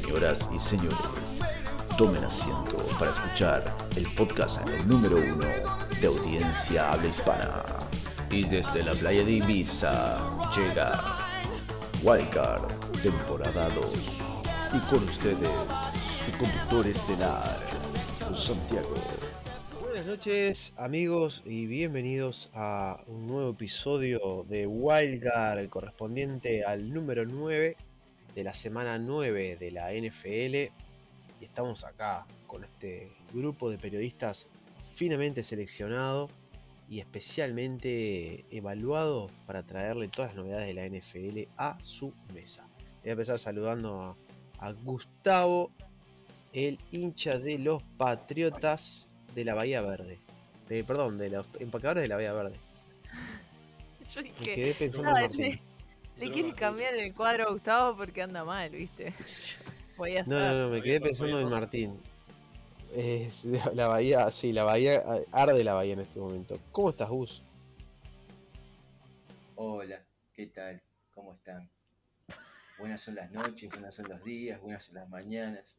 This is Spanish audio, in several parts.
Señoras y señores, tomen asiento para escuchar el podcast número uno de audiencia habla hispana. Y desde la playa de Ibiza llega Wildcard, temporada 2. Y con ustedes, su conductor estelar, Santiago. Buenas noches amigos y bienvenidos a un nuevo episodio de Wildcard, el correspondiente al número 9 de la semana 9 de la NFL. Y estamos acá con este grupo de periodistas finamente seleccionado y especialmente evaluado para traerle todas las novedades de la NFL a su mesa. Voy a empezar saludando a, a Gustavo, el hincha de los Patriotas de la Bahía Verde. De, perdón, de los empacadores de la Bahía Verde. Yo dije, Me quedé pensando no, en Martín. Le, quieres cambiar el cuadro a Gustavo porque anda mal, ¿viste? Voy a No, no, no, me quedé pensando en Martín. Es la, bahía, sí, la bahía, arde la bahía en este momento. ¿Cómo estás, Gus? Hola, ¿qué tal? ¿Cómo están? Buenas son las noches, buenas son los días, buenas son las mañanas.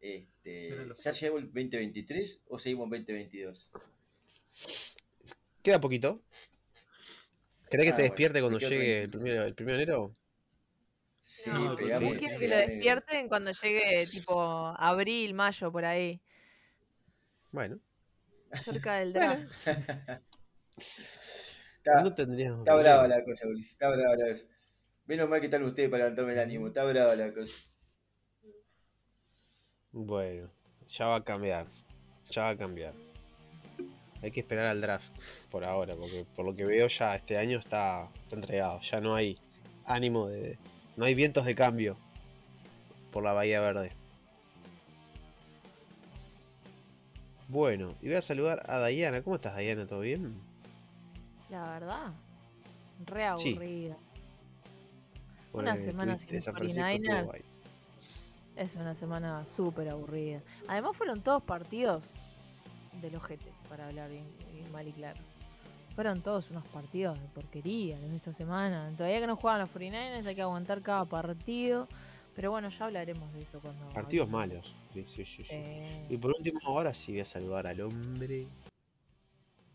Este, ¿Ya llegó el 2023 o seguimos en 2022? Queda poquito. ¿Querés que Ah, te bueno, despierte cuando llegue el primero, el primero de enero? Sí, No, pero pegamos- sí. ¿Quiere que lo despierten cuando llegue tipo abril, mayo, por ahí? Bueno, Cerca del draft. Está, no tendríamos. está brava la cosa, Ulises, está brava la cosa. Menos mal que están ustedes para levantarme el ánimo, está brava la cosa. Bueno, ya va a cambiar. Ya va a cambiar. Hay que esperar al draft por ahora, porque por lo que veo ya este año está, está entregado. Ya no hay ánimo de. No hay vientos de cambio por la Bahía Verde. Bueno, y voy a saludar a Dayana. ¿Cómo estás, Dayana? ¿Todo bien? La verdad, re Sí. aburrida. Bueno, Una semana sin San Francisco estuvo 49ers. guay. Es una semana súper aburrida. Además fueron todos partidos del ojete, para hablar bien, bien mal y claro. Fueron todos unos partidos de porquería en esta semana. Todavía que no juegan los 49ers hay que aguantar cada partido. Pero bueno, ya hablaremos de eso cuando... Partidos malos. Sí. Y por último, ahora sí voy a saludar al hombre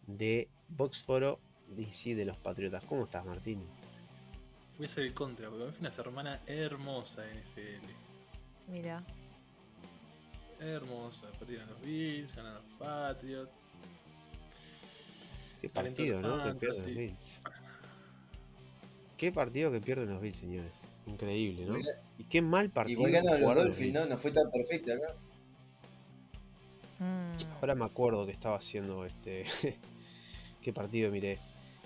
de Boxforo DC de los Patriotas. ¿Cómo estás, Martín? Voy a hacer el contra, porque fue una semana hermosa en NFL. Mira, Hermosa. Perdieron los Bills, ganaron los Patriots. Qué partido, el ¿no? Que pierden los. Bills. Qué partido que pierden los Bills, señores. Increíble, ¿no? Igual- Y qué mal partido Igual ganaron los Dolphins, ¿no? No fue tan perfecta, ¿no? mm, Ahora me acuerdo que estaba haciendo este. qué partido miré.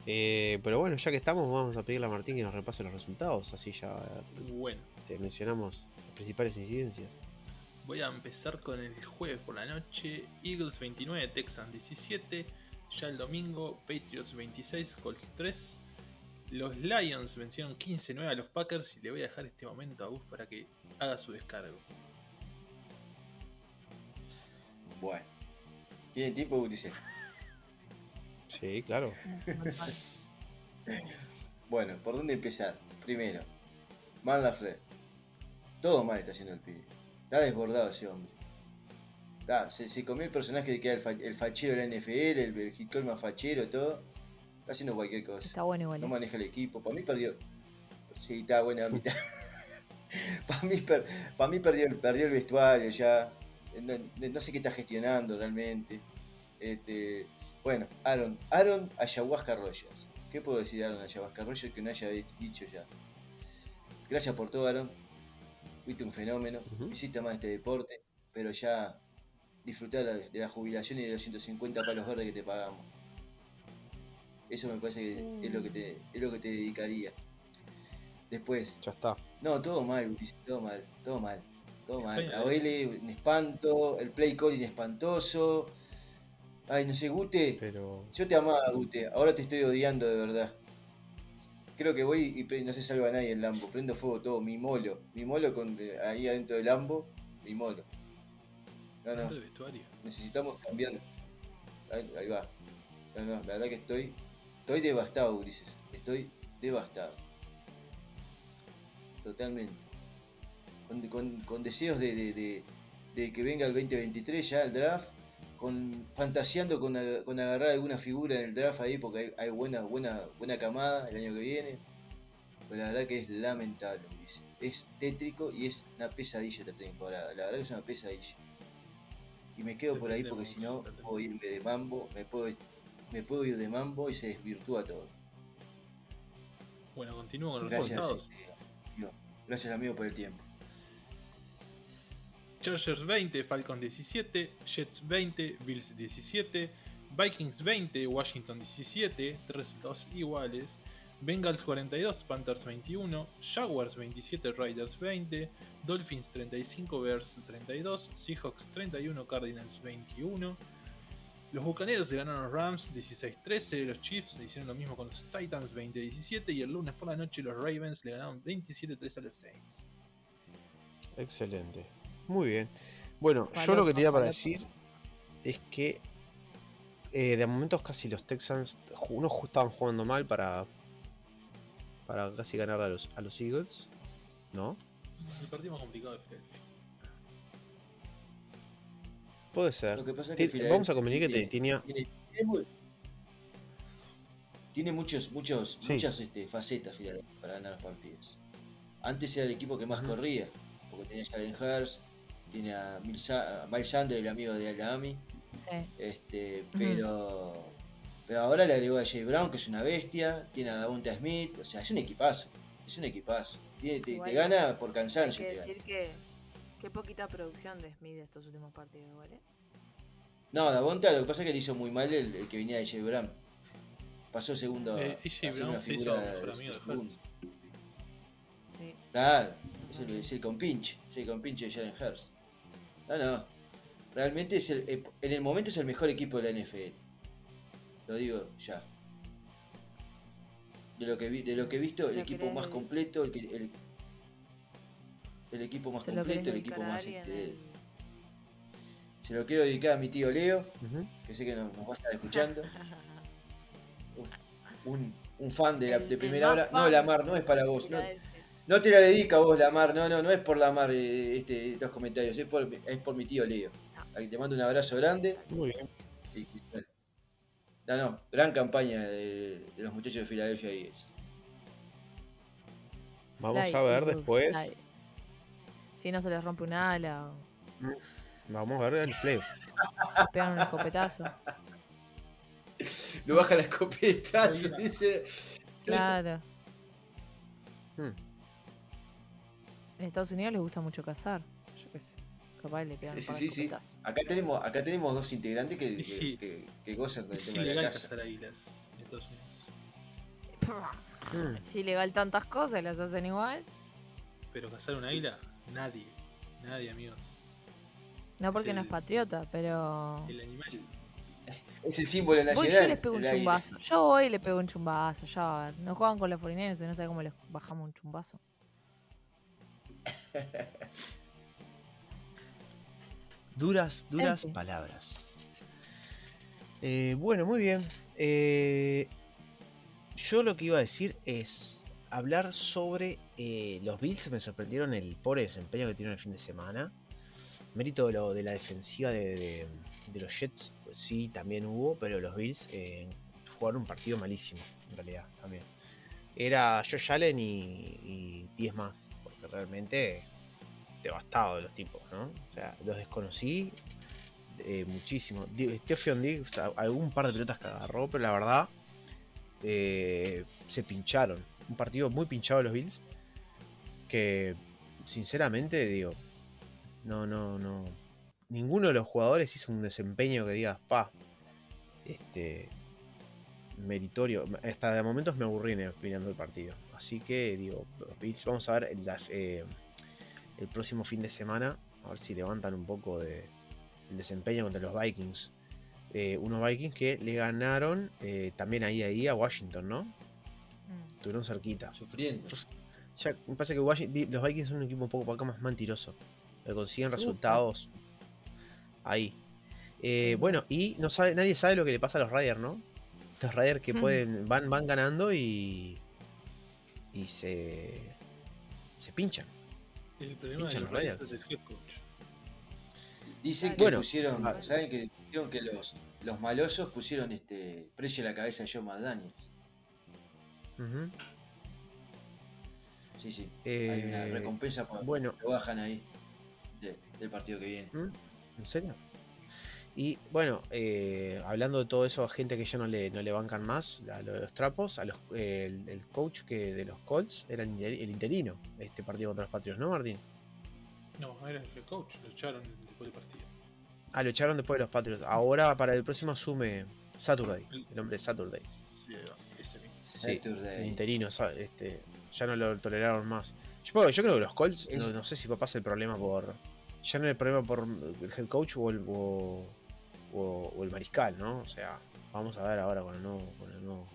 Eh, pero bueno, ya que estamos, vamos a pedirle a Martín que nos repase los resultados. Así ya Bueno, te mencionamos las principales incidencias. Voy a empezar con el jueves por la noche. Eagles 29, Texans 17. Ya el domingo, Patriots 26, Colts 3. Los Lions vencieron 15-9 a los Packers y le voy a dejar este momento a Gus para que haga su descargo. Bueno. ¿Tiene tiempo, Ulises? Sí, claro. Bueno, ¿por dónde empezar? Primero, Mal Lafleur. Todo mal está haciendo el pibe. Está desbordado ese hombre. Está, se, se comió el personaje de que era el, fa- el fachero de la NFL, el, el hit más fachero, todo. Está haciendo cualquier cosa. Está bueno igual. No eh. maneja el equipo. Para mí perdió. Sí, está buena mitad. Para mí, per- pa' mí perdió, el- perdió el vestuario ya. No, no sé qué está gestionando realmente. Este, bueno, Aaron, Aaron Ayahuasca Rogers. ¿Qué puedo decir de Aaron Ayahuasca Rogers que no haya di- dicho ya? Gracias por todo, Aaron. Fuiste un fenómeno. Ujú. Hiciste más este deporte, pero ya disfrutar de la, de la jubilación y de los 150 palos verdes que te pagamos. Eso me parece que es lo que te, es lo que te dedicaría. Después, Ya está. no, todo mal, todo mal, todo mal, todo mal. La OL, un espanto, el play calling espantoso. Ay, no sé, Gute, Pero. yo te amaba, Gute, ahora te estoy odiando de verdad. Creo que voy y no se salva nadie en Lambo, prendo fuego todo, mi molo, mi molo con, eh, ahí adentro del Lambo, mi molo. No, no, necesitamos cambiar. Ahí, ahí va. No, no, la verdad que estoy, estoy devastado, Ulises, estoy devastado. Totalmente. con, con- con deseos de, de- de- de que venga el 2023 ya el draft, con fantaseando con, con agarrar alguna figura en el draft ahí, porque hay, hay buena, buena, buena camada el año que viene. Pero la verdad que es lamentable, Ulises. es tétrico y es una pesadilla esta temporada. La verdad que es una pesadilla. Y me quedo por ahí porque si no puedo irme de mambo, me puedo, me puedo ir de mambo y se desvirtúa todo. Bueno, continúo con los Gracias, resultados. este, amigo. gracias amigo por el tiempo. Chargers 20, Falcons 17, Jets 20, Bills 17, Vikings 20, Washington 17, tres resultados iguales. Bengals 42, Panthers 21, Jaguars 27, Raiders 20, Dolphins 35, Bears 32, Seahawks 31, Cardinals 21. Los Bucaneros le ganaron a los Rams 16-13, los Chiefs hicieron lo mismo con los Titans 20-17 y el lunes por la noche los Ravens le ganaron 27-3 a los Saints. Excelente. Muy bien. Bueno, yo lo que tenía para decir es que eh, de momentos casi los Texans, unos estaban jugando mal para, para casi ganar a los, a los Eagles, ¿no? El partido más complicado de Filadelfia. Puede ser. Lo que pasa es que Filadelfia Vamos a convenir que te- tiene- tenía... tiene, tiene mu- tiene muchos, muchos, Sí. muchas este, facetas Filadelfia para ganar los partidos. Antes era el equipo que más corría, porque tenía Jalen Hurts, tiene a, a Miles Sanders, el amigo de Alami, Sí. este, pero, pero ahora le agregó a Jay Brown, que es una bestia, tiene a Davonta Smith, o sea, es un equipazo, es un equipazo. Tiene- te, gana por Hay cansancio. que te gana. decir que qué poquita producción de Smith estos últimos partidos, igual, ¿eh? No, Davonta lo que pasa es que le hizo muy mal el, el que venía de Jay Brown. Pasó segundo. Eh, a ser Brown una se hizo figura mejor de amigo de segundo. Hurts. Sí. Claro, es el, es el compinche, es el compinche de Jalen Hurts. No, no. Realmente es el, eh, en el momento es el mejor equipo de la NFL. Lo digo ya. De lo que vi, de lo que he visto, el equipo más completo, el, que- el, el equipo más Se lo querés completo, el equipo más este, se lo quiero dedicar a mi tío Leo, que sé que nos, nos va a estar escuchando. Un, un fan de, la, de primera hora. No, fan Lamar, no es para vos. No. No te la dedico a vos, Lamar. No, no, no es por Lamar eh, este, estos comentarios. Es por, es por mi tío Leo. No. A quien te mando un abrazo grande. Muy bien. Y, no, no, gran campaña de, de los muchachos de Filadelfia Eagles. Vamos Fly, a ver Eagles, después. fly. Si no se les rompe un ala o Vamos a ver el playoff. pegan un escopetazo. Lo baja la escopetazo, dice. Claro. Hmm. En Estados Unidos les gusta mucho cazar. Yo qué sé. Capaz le pegan Sí, sí, de sí. Acá tenemos, acá tenemos dos integrantes que, que, Sí. que- que gozan con el tema de la casa. cazar águilas en Estados Unidos. Es ilegal tantas cosas, las hacen igual. Pero cazar un águila, nadie. Nadie, amigos. No porque no es patriota, pero. El animal. Es el símbolo Voy nacional. yo y les pego un águila. chumbazo. Yo voy y le pego un chumbazo. Ya va a ver. No juegan con los forineros y no sé cómo les bajamos un chumbazo. Duras, duras palabras. Eh, bueno, muy bien. Eh, yo lo que iba a decir es hablar sobre eh, los Bills. Me sorprendieron el pobre desempeño que tuvieron el fin de semana. Mérito de, lo- de la defensiva de, de- de los Jets, pues sí, también hubo, pero los Bills jugaron un partido malísimo, en realidad, también. Era Josh Allen y, y 10 más, realmente devastado de los tipos, ¿no? O sea, los desconocí eh, muchísimo. Stephen Diggs, algún par de pelotas que agarró, pero la verdad eh, se pincharon. Un partido muy pinchado de los Bills. Que sinceramente digo, no, no, no. Ninguno de los jugadores hizo un desempeño que digas, pa, este, meritorio. Hasta de momentos me aburrí opinando el partido. Así que digo, los Bills, vamos a ver el, eh, el próximo fin de semana. A ver si levantan un poco de el desempeño contra los Vikings. Eh, unos Vikings que le ganaron eh, también ahí, ahí a Washington, ¿no? Mm. Estuvieron cerquita. Sufriendo. Ya, me parece que Washington- los Vikings son un equipo un poco acá más mentiroso. Que consiguen resultados ahí. Eh, bueno, y no sabe, nadie sabe lo que le pasa a los Raiders, ¿no? Los Raiders que Hmm. pueden, van, van ganando y. y se. se pinchan. El problema de Pinchan los es el head coach. Dicen que Bueno, pusieron, ah. ¿saben que dijeron que los, los malosos pusieron este precio a la cabeza de Joe McDaniels? Ujú. Sí, sí. Hay una Eh, recompensa por bueno. lo bajan ahí de- del partido que viene. ¿Mm? ¿En serio? Y bueno, eh, hablando de todo eso a gente que ya no le, no le bancan más, a lo de los trapos, a los, eh, el, el coach que de los Colts era el, inter- el interino, este partido contra los Patriots, ¿no, Martín? No, era el head coach, lo echaron después del partido. Ah, lo echaron después de los Patriots. Ahora para el próximo asume Saturday, el hombre Saturday. Sí, ese mismo. Sí, Saturday. el interino, este, ya no lo toleraron más. Yo, yo creo que los Colts, no, Es- no sé si pasa el problema por. Ya no es el problema por el head coach o el, o, o- o el mariscal, ¿no? O sea, vamos a ver ahora con el nuevo. Con el nuevo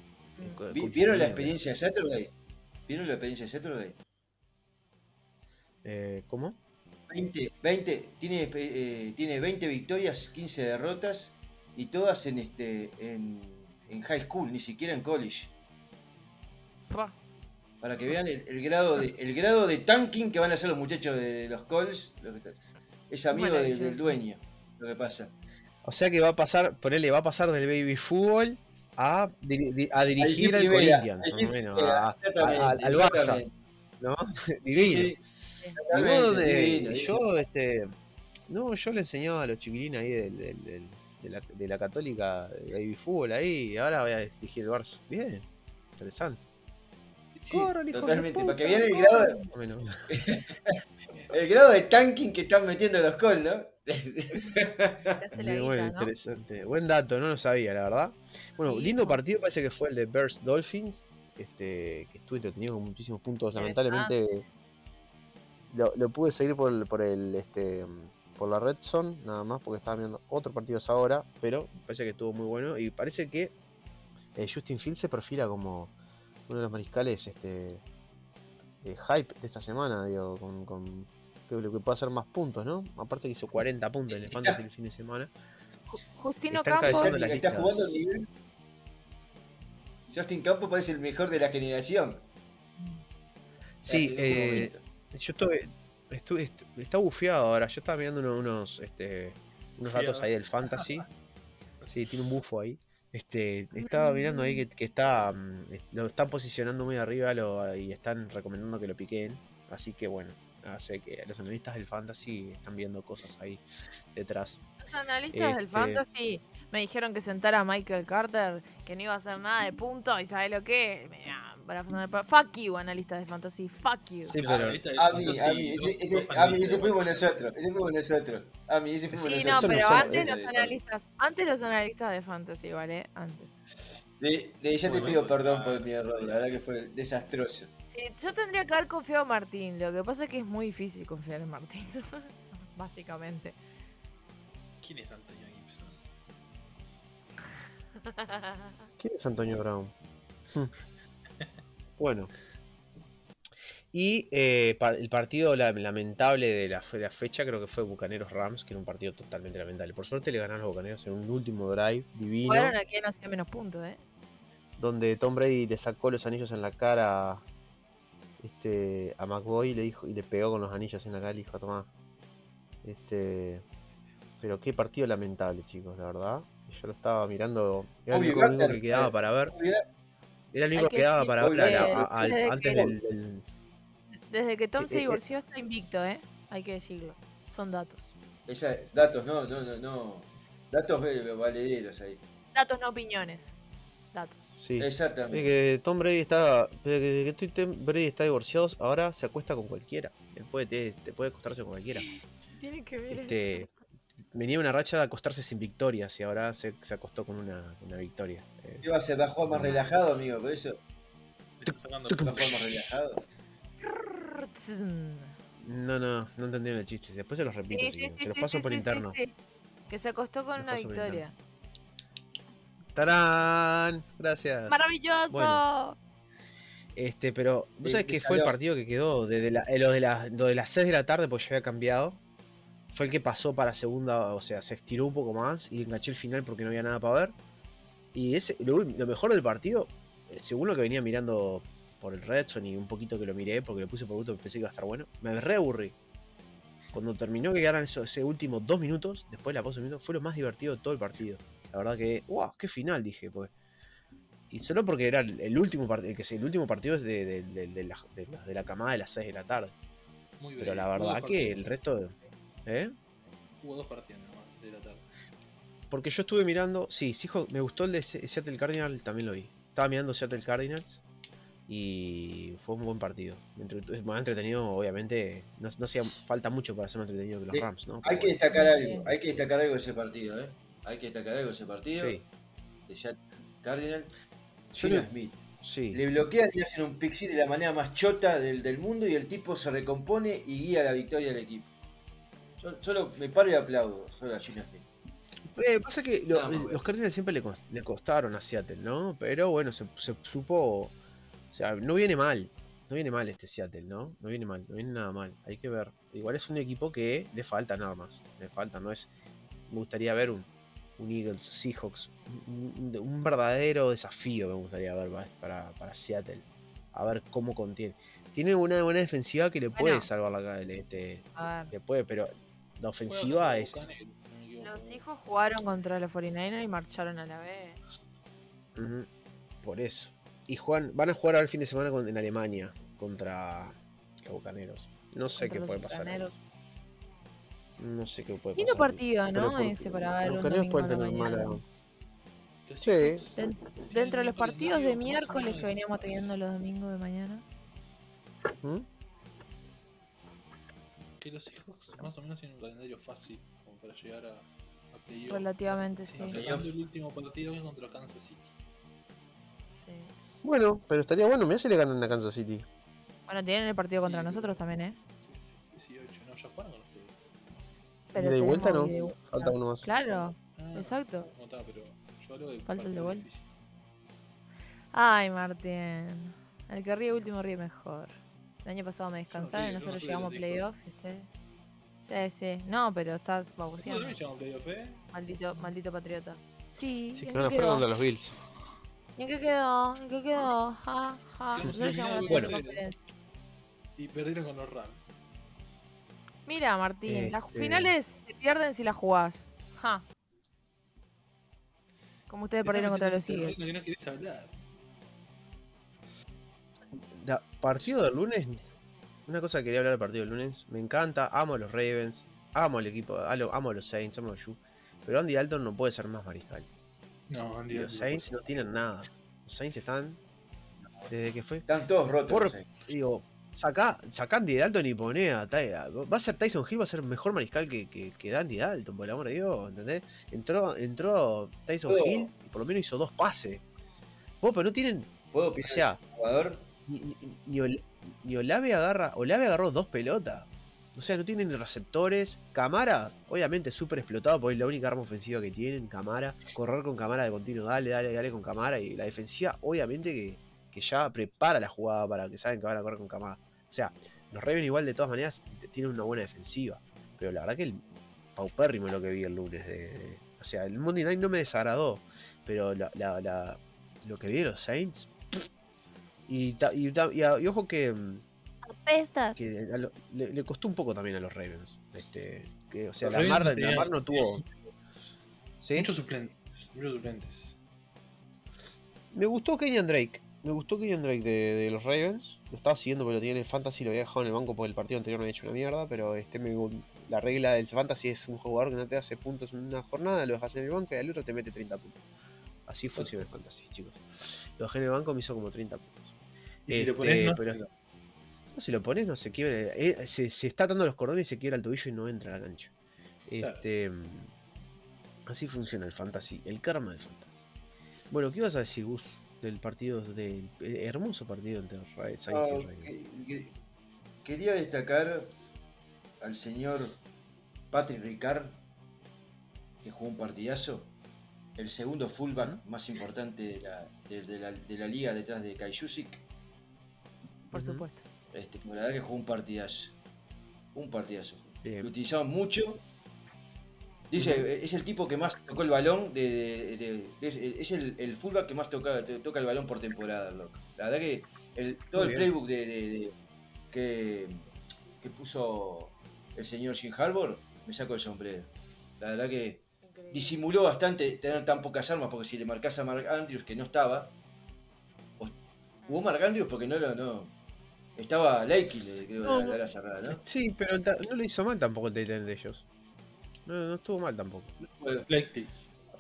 coach ¿Vieron la experiencia de Saturday? ¿Vieron la experiencia de Saturday? Eh, ¿Cómo? 20, 20 tiene, eh, tiene 20 victorias, 15 derrotas y todas en este en, en high school, ni siquiera en college. Para que vean el, el grado de el grado de tanking que van a hacer los muchachos de los Colts. lo que- es amigo de- del dueño, lo que pasa. O sea que va a pasar, ponele, va a pasar del baby fútbol a, a dirigir al Corinthians, a más o dirigir menos, primera, a- a- exactamente, al- Barça. ¿no? Divino. donde- divino, yo, este. No, yo le enseñaba a los chiquilines ahí del, del- del- de, la, de la católica de baby fútbol ahí, y ahora voy a dirigir el Barça. Bien, interesante. Sí, de totalmente. Para que vean el grado, de- el grado de tanking que están metiendo los Colts, ¿no? Buen dato, no lo sabía, la verdad. Bueno, Sí, lindo no. partido parece que fue el de Bears Dolphins. Este, que estuve entretenido con muchísimos puntos. Lamentablemente lo, lo pude seguir por el, por el este por la Red Zone, nada más, porque estaba viendo otro partido esa hora, pero parece que estuvo muy bueno. Y parece que eh, Justin Fields se perfila como uno de los mariscales este eh, hype de esta semana, digo, con, con que, lo que puede hacer más puntos, ¿no? Aparte que hizo 40 puntos en el Fantasy el fin de semana. Ju- Justino Está Campos. las está jugando al nivel. Justin Campos parece el mejor de la generación. Sí, eh, yo estuve, estuve, est- está bufeado ahora. Yo estaba mirando uno- unos, este, unos datos ahí del fantasy. Sí, tiene un bufo ahí. Este, estaba mirando ahí que, que está, mm, lo están posicionando muy arriba lo- y están recomendando que lo piquen. Así que bueno, hace que los analistas del fantasy están viendo cosas ahí detrás. Los analistas del Este- fantasy me dijeron que sentara a Michael Carter, que no iba a hacer nada de punto, y ¿sabes lo que? Para Fuck you, analistas de fantasy, fuck you. Sí, pero A mí, a mí, ese, a mí, ese fuimos nosotros. Ese fuimos nosotros. A mí, ese fuimos Sí, nosotros. no pero antes eh, los eh, analistas, antes los analistas de fantasy, ¿vale? Antes. De, de- ya te Bueno, pido pues, perdón ah. por mi error, la verdad que fue desastroso. Yo tendría que haber confiado en Martín, lo que pasa es que es muy difícil confiar en Martín, básicamente. ¿Quién es Antonio Gibson? ¿Quién es Antonio Brown? bueno. Y eh, pa- el partido la- lamentable de la, fe- la fecha creo que fue Bucaneros Rams, que era un partido totalmente lamentable. Por suerte le ganaron los Bucaneros en un último drive divino, Fueron a quien hacía menos puntos, ¿eh? donde Tom Brady le sacó los anillos en la cara este, a McBoy y le dijo y le pegó con los anillos en la cara y le dijo, tomá. Este, pero qué partido lamentable, chicos, la verdad. Yo lo estaba mirando, era el único, que quedaba eh, para ver. Era el único que que quedaba para que ver a a- antes que- del, del- Desde que Tom Eh, se eh, divorció está invicto, ¿eh? Hay que decirlo. Son datos. esa, datos, no, no, no, no. Datos eh, valederos ahí. Datos, no opiniones. Datos. Sí. Exactamente. que Tom Brady está. Desde que- Tom Brady está divorciado, ahora se acuesta con cualquiera. Él puede, te, te puede acostarse con cualquiera. Tiene que ver. Este, venía una racha de acostarse sin victorias y ahora se, se acostó con una, una victoria. Eh, ¿Qué va a ser? ¿Va a jugar más relajado, amigo? Por eso. Le está sacando ¿Va a jugar más relajado? no, no, no entendieron el chiste. Después se los repito. Sí, se los sí, paso sí, por sí, interno. sí, sí. Que se acostó con Se una victoria. ¡Tarán! Gracias. ¡Maravilloso! Bueno. Este, pero, ¿vos sabés que qué fue el partido que quedó? Desde la, eh, lo, de la- lo de las 6 de la tarde, porque ya había cambiado. Fue el que pasó para segunda, o sea, se estiró un poco más y enganché el final porque no había nada para ver. Y ese, lo, lo mejor del partido, eh, según lo que venía mirando por el Redson y un poquito que lo miré porque lo puse por gusto, pensé que iba a estar bueno. Me re aburrí. Cuando terminó que quedaran esos ese últimos dos minutos, después de la pausa de minutos, fue lo más divertido de todo el partido. La verdad que, wow, qué final, dije. Pues. Y solo porque era el, último partido, que el último partido es de, de- de- de la, de la- de la camada de las 6 de la tarde. Muy Pero la verdad que partidos. el resto. ¿Eh? Hubo dos partidos nada más de la tarde. Porque yo estuve mirando. Sí, sí, me gustó el de Se- Seattle Cardinals, también lo vi. Estaba mirando Seattle Cardinals y fue un buen partido. Es más entretenido, obviamente. No, no hacía falta mucho para ser más entretenido que los Sí, Rams, ¿no? Hay que destacar algo, hay que destacar algo de ese partido, ¿eh? Hay que destacar algo ese partido. Sí, De Seattle Cardinal. Yo Gino Smith. sí. Le bloquean y hacen un six de la manera más chota del, del mundo y el tipo se recompone y guía la victoria del equipo. Yo solo me paro y aplaudo, solo a Gino Smith. Eh, pasa que lo- No, bueno. los Cardinals siempre le, le costaron a Seattle, ¿no? Pero bueno, se, se supo. O sea, no viene mal. No viene mal este Seattle, ¿no? No viene mal, no viene nada mal. Hay que ver. Igual es un equipo que le faltan armas. Le faltan, no es. Me gustaría ver un, un Eagles, Seahawks. Un, verdadero desafío me gustaría ver pa- para, para Seattle. A ver cómo contiene. Tiene una buena defensiva que le puede Bueno. salvar la cara. Este, A ver, le puede, pero la ofensiva es. No los hijos jugaron contra los 49ers y marcharon a la B. Por eso. Y juegan, van a jugar ahora el fin de semana con- en Alemania contra los Bucaneros. No sé contra qué los puede pasar. Bucaneros. No sé qué puede Lindo pasar. partido, ¿no? Ese para ver los domingo pueden tener mala. Los Sí. Den- Dentro de los partidos de miércoles que veníamos teniendo los domingos de mañana. ¿Mm? Que los Seahawks más o menos tienen un calendario fácil como para llegar a, a playoff. Relativamente, sí. Sacando el último partido que es contra Kansas City. Sí. Bueno, pero estaría bueno. Mira si le ganan a Kansas City. Bueno, tienen el partido contra Sí, nosotros también, ¿eh? Sí, sí, 18, no, ya jugaron con ustedes. Pero ¿Ida y vuelta no? vuelta. Falta uno más. Claro, Ah, exacto. No está, pero yo hablo de Falta el de vuelta. Ay, Martín. El que ríe último ríe mejor. El año pasado me descansaron río, y no nosotros de llegamos a los playoff. y usted- Sí, sí. No, pero estás playoff, ¿eh? Maldito, maldito patriota. Sí, Sí, ¿y que quedó? contra los Bills. ¿Y en qué quedó? ¿En qué quedó? Ja, ja. Sí, Nosotros sí, llegamos a la bueno. de. Y perdieron con los Rams. Mira, Martín, las Este- finales se pierden si las jugás. Ja. Como ustedes perdieron contra los Eagles. que no querés hablar. Da- partido del lunes. Una cosa que quería hablar del partido del lunes. Me encanta, amo a los Ravens, amo al equipo, amo a los Saints, amo a los Yu. Pero Andy Dalton no puede ser más mariscal. No, Andy. Los Saints no tienen nada. Los Saints están. Desde que fue. Están todos rotos. Por-. Digo, saca a Andy Dalton y pone a, Ty- a- Va a ser Tyson Hill, va a ser mejor mariscal que, que, que Andy Dalton, por el amor de Dios, ¿entendés? Entró, entró Tyson. Hill y por lo menos hizo dos pases. Vos, pero no tienen. ¿Puedo O opinar sea, del jugador? ni, ni, ni Ol- ni Olave agarra. Olave agarró dos pelotas. O sea, no tienen receptores. Camara, obviamente súper explotado porque es la única arma ofensiva que tienen. Camara, correr con Camara de continuo, dale, dale, dale con Camara. Y la defensiva, obviamente, que, que ya prepara la jugada para que saben que van a correr con Camara. O sea, los Ravens igual de todas maneras tienen una buena defensiva. Pero la verdad que el paupérrimo es lo que vi el lunes. De, de- o sea, el Monday Night no me desagradó. Pero la, la- la- lo que vi de los Saints. Y, ta- y ta- y a- y ojo que, mm, Apestas. que a lo- le, le costó un poco también a los Ravens. Este, que, o sea, la mar, la Mar no tuvo. ¿Sí? Muchos suplentes. Muchos suplentes. Me gustó Kenyan Drake. Me gustó Kenyan Drake de, de los Ravens. Lo estaba siguiendo porque lo tenía en el Fantasy, lo había dejado en el banco porque el partido anterior me había hecho una mierda. Pero este me, la regla del Fantasy es un jugador que no te hace puntos en una jornada, lo dejas en el banco y al otro te mete 30 puntos. Así funciona el Fantasy, chicos. Lo dejé en el banco me hizo como 30 puntos. Y si Este, lo pones, no pero- se- No, si lo pones, no se quiebra. eh, se, se está atando los cordones y se quiebra el tobillo y no entra a la cancha. Este, mm, Así funciona el fantasy, el karma del fantasy. Bueno, ¿qué ibas a decir, Gus? Del partido, del eh, hermoso partido entre Ra- Saints y que- que- quería destacar al señor Patrick Ricard, que jugó un partidazo. El segundo fullback más importante de la, de, de la, de la liga detrás de Kai Jusic. Por supuesto. Este, la verdad que jugó un partidazo. Un partidazo. Bien. Lo utilizaban mucho. Dice, es el tipo que más tocó el balón, de, de- de- de- es el, el fullback que más toca, toca el balón por temporada, loco. La verdad que el, todo Muy el bien. playbook de, de- de- que, que puso el señor Jim Harbour, me saco el sombrero. La verdad que disimuló bastante tener tan pocas armas, porque si le marcas a Mark Andrews, que no estaba, o- jugó Mark Andrews porque no lo... No, estaba Lakey, le- creo, No, la, la cerrada, ¿no? Sí, pero no lo hizo mal tampoco el Titan de ellos. No, no estuvo mal tampoco. Bueno,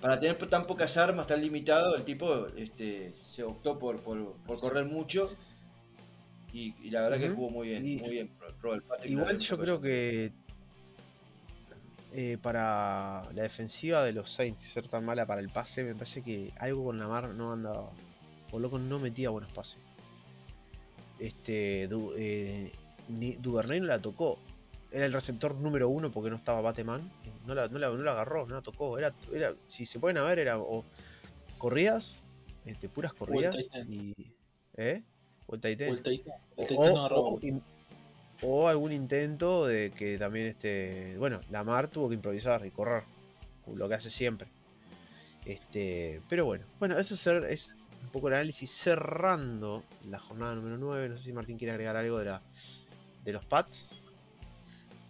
para tener tan pocas armas, tan limitado, el tipo este, se optó por, por, por correr mucho. Y, y la verdad que jugó muy bien, Y- muy bien. Robert Patrick, la Igual yo creo que eh, para la defensiva de los Saints ser tan mala para el pase, me parece que algo con Lamar no andaba. O loco no metía buenos pases. Este. Du, eh, ni- Duvernay no la tocó. Era el receptor número uno porque no estaba Bateman. No la, no la, no la agarró, no la tocó. Era, era, si se pueden ver, era o corridas, este, puras corridas. Y. ¿Eh? O el tight O O- algún intento de que también este. Bueno, Lamar tuvo que improvisar y correr. Lo que hace siempre. Este. Pero bueno. Bueno, eso es un poco el análisis cerrando la jornada número 9. No sé si Martín quiere agregar algo de la. de los Pats.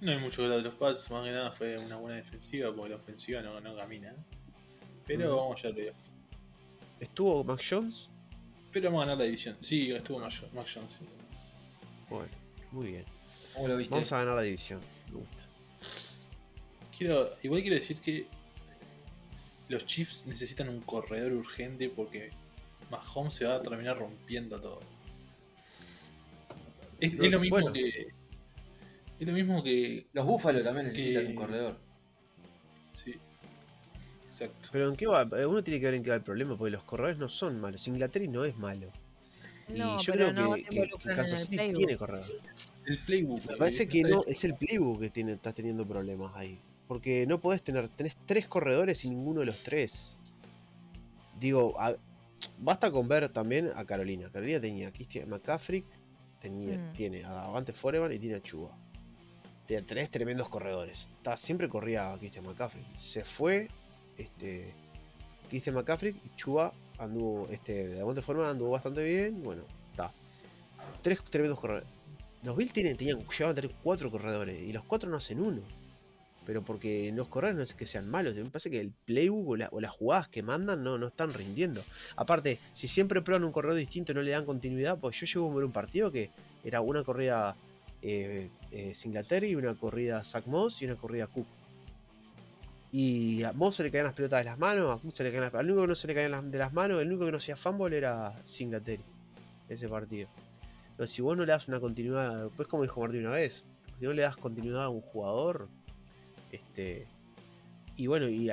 No hay mucho que hablar de los Pats, más que nada fue una buena defensiva porque la ofensiva no, no camina. Pero Ujú. vamos ya a playoff. Estuvo Mac Jones. Pero vamos a ganar la división. Sí, estuvo Mac Mac Jones. sí. Bueno, muy bien. ¿Cómo lo viste? Vamos a ganar la división. Me gusta. Quiero, igual quiero decir que los Chiefs necesitan un corredor urgente porque Mahomes se va a terminar rompiendo todo. Es, es lo mismo Bueno. que. Es lo mismo que. Los Búfalos también necesitan que- un corredor. Sí. Exacto. Pero en qué va. eh, Uno tiene que ver en qué va el problema, porque los corredores no son malos. Inglaterra no es malo. No, y yo pero creo no que, que- que Kansas City playbook. tiene corredores. El playbook. Me eh, parece que está no, es el playbook que tiene, estás teniendo problemas ahí. Porque no podés tener, tenés tres corredores y ninguno de los tres. Digo, a- basta con ver también a Carolina. Carolina tenía a Christian McCaffrey, tenía, Mm. tiene a Davante Foreman y tiene a Chuba. Tres tremendos corredores. Está, siempre corría Christian McCaffrey. Se fue este, Christian McCaffrey y Chuba anduvo, este, Davante Foreman anduvo bastante bien. Bueno, está. Tres tremendos corredores. Los Bills tienen, tenían, llegaban a tener cuatro corredores y los cuatro no hacen uno. Pero porque los corredores no es que sean malos, me parece que el playbook o, la- o las jugadas que mandan no, no están rindiendo. Aparte, si siempre prueban un corredor distinto no le dan continuidad, pues yo llego a ver un partido que era una corrida eh, eh, Singletary, una corrida Zach Moss y una corrida Cook. Y a Moss se le caían las pelotas de las manos, a Cook se le caían las Al único que no se le caían de las manos, el único que no hacía fumble era Singletary. Ese partido. Pero si vos no le das una continuidad, pues como dijo Martín una vez, si no le das continuidad a un jugador, este. Y bueno, y,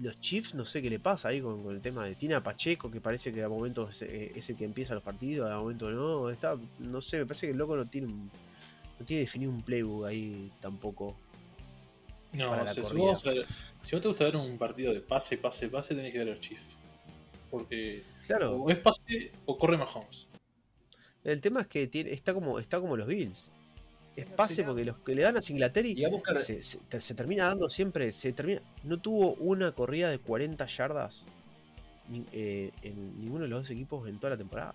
los Chiefs, no sé qué le pasa ahí con, el tema de Tina Pacheco, que parece que a momentos es, eh, es el que empieza los partidos, a momentos no. Está, no sé, me parece que el loco no tiene un- no tiene definido un playbook ahí tampoco. No, para o la si, vos, a ver- si vos te gusta ver un partido de pase, pase, pase, tenés que ver a los Chiefs. Porque Claro, o es pase o corre Mahomes. el tema es que tiene, está como está como los Bills. Es pase porque los que le dan a Singletary Digamos que se, se- te- se termina dando siempre, se termina, no tuvo una corrida de 40 yardas ni- eh, en ninguno de los dos equipos en toda la temporada.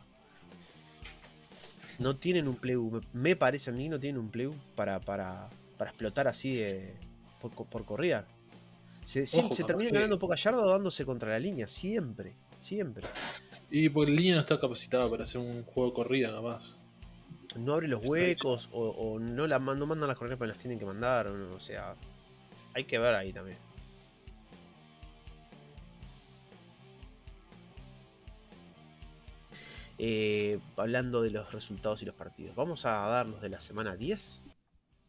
No tienen un playbook, me, parece a mí, no tienen un playbook para, para, para explotar así de- por, por corrida. Se, Ojo, termina que- ganando pocas yardas o dándose contra la línea, siempre, siempre. Y porque el línea no está capacitada para hacer un juego de corrida, capaz. No abre los huecos o, o no, la, no mandan las corridas para las tienen que mandar, o, no, o sea, hay que ver ahí también. Eh, hablando de los resultados y los partidos, vamos a dar los de la semana 10.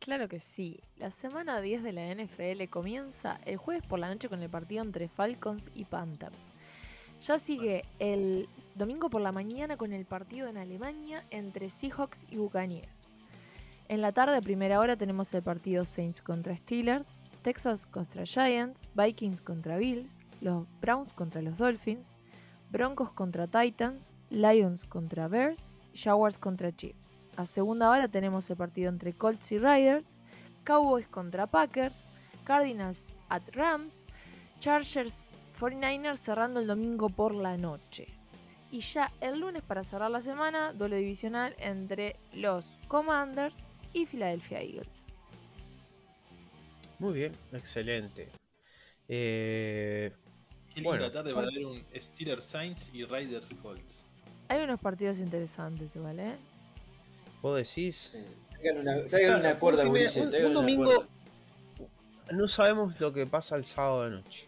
Claro que sí. La semana 10 de la NFL comienza el jueves por la noche con el partido entre Falcons y Panthers. Ya sigue el domingo por la mañana con el partido en Alemania entre Seahawks y Buccaneers. En la tarde, a primera hora, tenemos el partido Saints contra Steelers, Texas contra Giants, Vikings contra Bills, los Browns contra los Dolphins, Broncos contra Titans, Lions contra Bears, Jaguars contra Chiefs. A segunda hora tenemos el partido entre Colts y Riders, Cowboys contra Packers, Cardinals at Rams. Chargers 49ers cerrando el domingo por la noche. Y ya el lunes para cerrar la semana, duelo divisional entre los Commanders y Philadelphia Eagles. Muy bien, excelente. Eh, Qué linda Bueno. tarde para ver un Steelers Saints y Riders Colts. Hay unos partidos interesantes igual, ¿eh? vos decís. Traigan una, traigan una cuerda, media- Ulises, un- un domingo- cuerda. no sabemos lo que pasa el sábado de noche.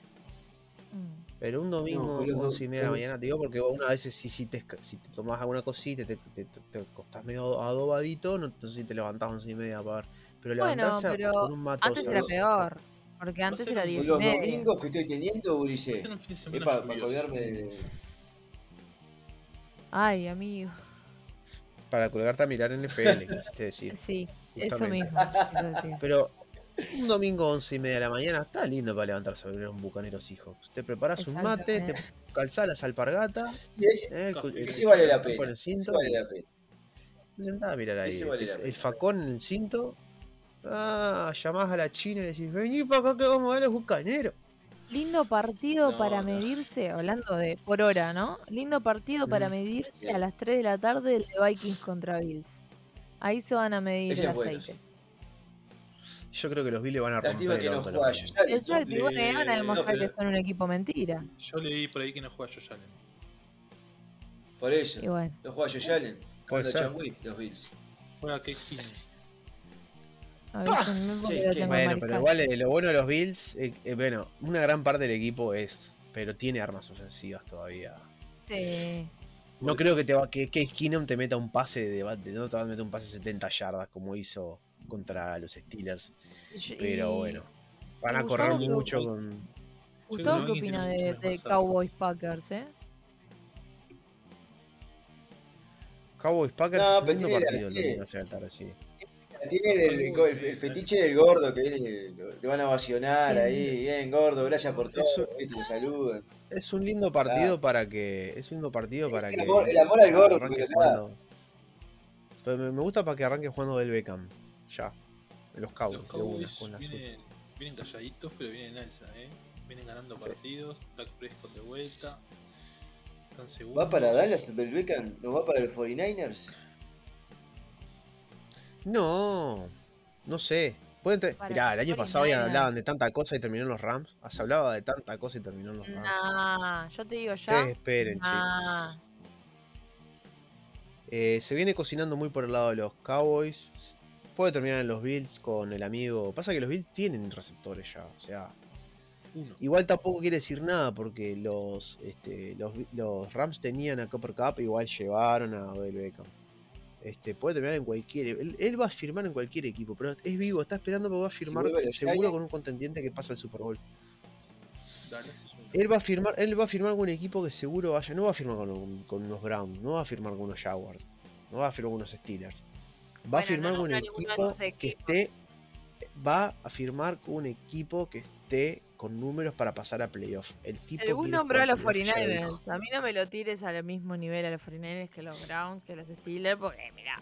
Mm. Pero un domingo, No, con los 11 y media de la mañana, te digo, porque una veces si, si, te, si te tomás alguna cosita y te, te, te, te acostás medio adobadito, no, entonces si te levantás 11 y media para ver. Pero Bueno, levantarse a- pero con un mato Antes era peor, porque antes ser era un- 10 y Los domingos que estoy teniendo, Ulises, de es para colgarme de... Ay, amigo. Para colgarte a mirar NFL, quisiste decir. Sí, eso mismo. Pero un domingo 11 y media de la mañana está lindo para levantarse a ver un Bucaneros Hijos. Te preparas un mate, te Exactamente. calzás las alpargatas, eh, el, el- ese vale la te pena. Ese cinto vale la pena. te sentás a mirar ahí. Vale el- el, facón en el cinto. Ah, llamás a la china y le decís, vení para acá que vamos a ver los bucaneros. Lindo partido No, para no. medirse, hablando de por hora, ¿no? Lindo partido para medirse Bien. a las 3 de la tarde el de Vikings contra Bills. Ahí se van a medir Ese el es bueno, aceite. Yo creo que los Bills van a romper Lástima el que no juega Allen. Exacto, bueno, y van a Eh, demostrar no, que son un equipo mentira. Yo leí por ahí que no juega Josh Allen. Por eso. Y bueno, No juega Josh Allen. Ser. Chan Wick, los Bills. Juega Case Sí, lo Bueno, pero igual eh, lo bueno de los Bills, eh, eh, bueno, una gran parte del equipo es, pero tiene armas ofensivas todavía. Sí. No creo que te va, que Case Keenum te meta un pase de, de- no te va a meter un pase de 70 yardas como hizo contra los Steelers. Pero y- bueno, van a correr Gustavo, mucho ¿qué- con. Gustavo, ¿qué que opina de, Cowboys Packers, eh? Cowboys Packers, No, la- partido el tiene- domingo hacia la tarde, sí. Tiene el, el- el- el fetiche del gordo que viene, lo, lo van a ovacionar Sí. ahí. Bien, gordo, gracias por todo. Lo saludan. Es un lindo partido para que. Es un lindo partido Es para el que. amor- el amor al gordo, arranque pero nada. jugando. Pero me, me gusta para que arranque jugando del Beckham. Ya. Los Cowboys, Los de una, Cowboys con la azul. vienen, vienen calladitos, pero vienen en alza, ¿eh? Vienen ganando Sí. partidos. Dak Prescott de vuelta. Están seguros. ¿Va para Dallas el del Beckham? ¿No va para el 49ers? No, no sé. Pueden te- Para Mirá, el año 49ers. pasado ya hablaban de tanta cosa y terminó en los Rams. Ah, Se hablaba de tanta cosa y terminó en los Rams. Nah, yo te digo ya. Ustedes esperen, nah. chicos. Eh, se viene cocinando muy por el lado de los Cowboys. Puede terminar en los Bills con el amigo. Pasa que los Bills tienen receptores ya. O sea, Uno. igual tampoco quiere decir nada porque los, este, los, los Rams tenían a Copper Cup, igual llevaron a Odell Beckham. Este, puede terminar en cualquier. Él, él va a firmar en cualquier equipo, pero es vivo, está esperando porque va a firmar seguro con un contendiente que pasa al Super Bowl. Él va a firmar, él va a firmar con un equipo que seguro vaya, no va a firmar con, un- con unos Browns, no va a firmar con unos Jaguars, no va a firmar con unos Steelers. Va a firmar no con un equipo que esté va a firmar con un equipo que esté con números para pasar a playoff. El tipo quiere nombró a los playoff, ya lo dijo. 49ers. A mí no me lo tires al mismo nivel a los 49ers que los Browns, que los Steelers, porque mirá,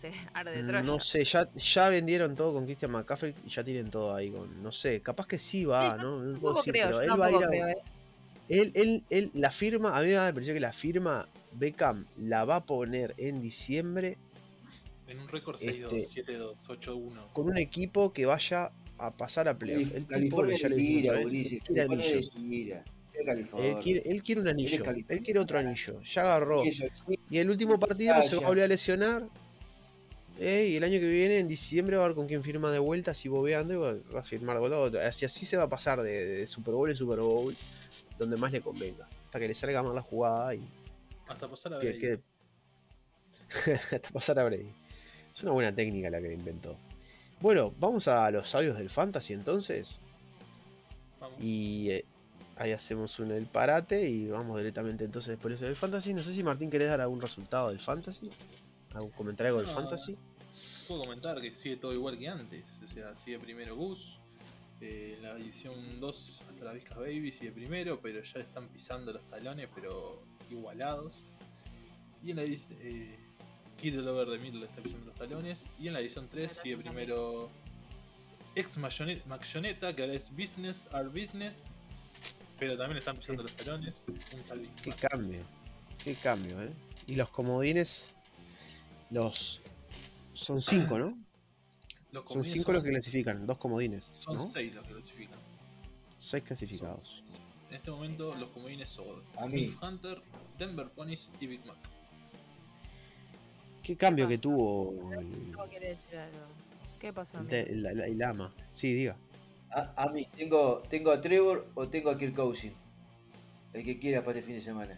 se arde Troya. Mm, No sé, ya, ya vendieron todo con Christian McCaffrey y ya tienen todo ahí con, no sé, capaz que sí va, Sí, ¿no? No puedo decir, creo, pero él va a ir a, creo, eh. Él, él, él, la firma, a mí me da la impresión que la firma Beckham la va a poner en diciembre En un récord Este- 6-2, 7-2, 8-1. con un equipo que vaya a pasar a playoff. El California ya tira, Ulises. California. Él quiere, él quiere un anillo, él quiere otro anillo. Ya agarró. Y el último partido se va a volver a lesionar. eh, y el año que viene, en diciembre, va a ver con quién firma de vuelta, así bobeando, y va, a firmar de vuelta. Así, así se va a pasar de, de Super Bowl en Super Bowl, donde más le convenga. Hasta que le salga mal la jugada y Hasta pasar a que, Brady. que- hasta pasar a Brady. Es una buena técnica la que inventó. Bueno, vamos a los sabios del fantasy entonces. Vamos. Y eh, ahí hacemos un el parate y vamos directamente entonces después eso del fantasy. No sé si Martín querés dar algún resultado del fantasy. ¿Algún comentario No. fantasy? Puedo comentar que sigue todo igual que antes. O sea, sigue primero Gus. eh, en la edición 2 hasta la Vizcas Baby sigue primero, pero ya están pisando los talones, pero igualados. Y en la edición. Eh, Kid Lover de Mil le está pisando los talones. Y en la edición 3 sigue primero ex Maxioneta, que ahora es Business Our Business. Pero también están pisando los talones. Un Qué cambio. Qué cambio, ¿eh? Y los comodines. Los. Son cinco, ¿no? Los Son comodines cinco los que clasifican, dos comodines. Son ¿no? seis los que clasifican. Seis clasificados. En este momento los comodines son A mí. Wolf Hunter, Denver Ponies y Big Mac. ¿Qué cambio que pasa? tuvo el, ¿Cómo querés decir algo? ¿Qué pasó? el, amigo? el- el- Lama? Sí, diga. A, a mí, tengo, tengo a Trevor o tengo a Kirk Cousins. El que quiera para este fin de semana.